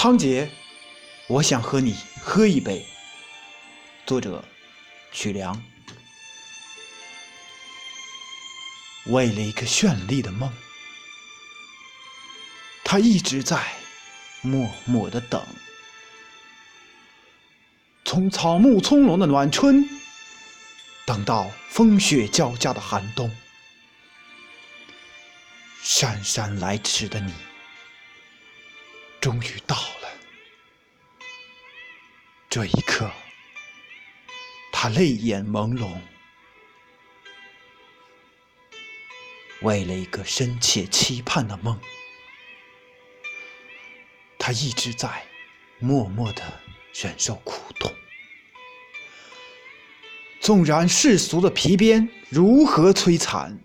仓颉，我想和你喝一杯。作者：曲梁。为了一个绚丽的梦，他一直在默默的等。从草木葱茏的暖春，等到风雪交加的寒冬，姗姗来迟的你，终于到了。这一刻，他泪眼朦胧。为了一个深切期盼的梦，他一直在默默的忍受苦痛。纵然世俗的皮鞭如何摧残，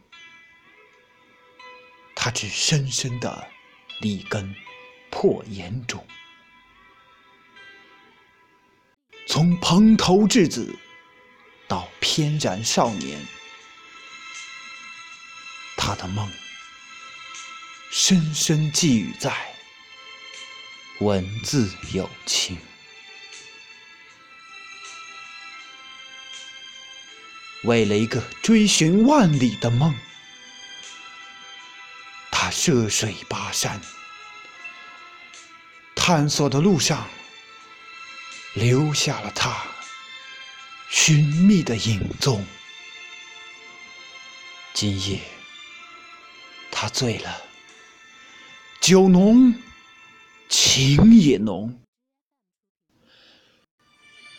他只深深的立根破岩中。从蓬头稚子到翩然少年。他的梦，深深寄予在文字友情。为了一个追寻万里的梦，他涉水跋山，探索的路上留下了他寻觅的影踪。今夜。他醉了，酒浓，情也浓。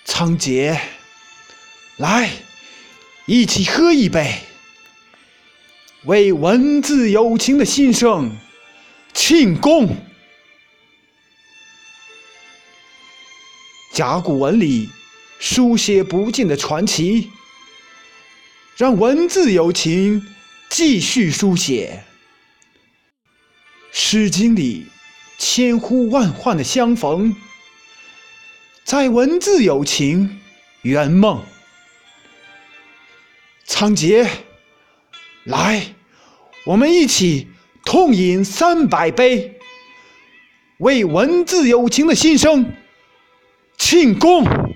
仓颉，来，一起喝一杯，为文字友情的新生庆功。甲骨文里书写不尽的传奇，让文字友情继续书写。《诗经》里千呼万唤的相逢，在文字有情圆梦。仓颉，来，我们一起痛饮三百杯，为文字有情的心声庆功。